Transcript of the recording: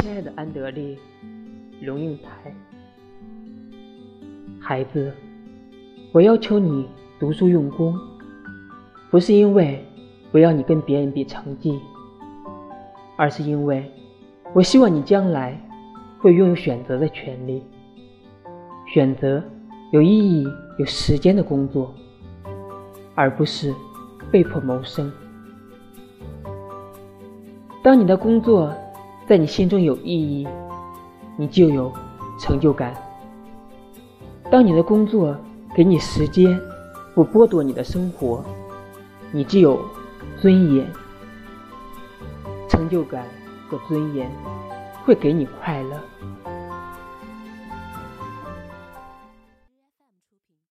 亲爱的安德烈·龙应台，孩子，我要求你读书用功，不是因为我要你跟别人比成绩，而是因为我希望你将来会拥有选择的权利，选择有意义、有时间的工作，而不是被迫谋生。当你的工作在你心中有意义，你就有成就感；当你的工作给你时间，不剥夺你的生活，你就有尊严。成就感和尊严会给你快乐。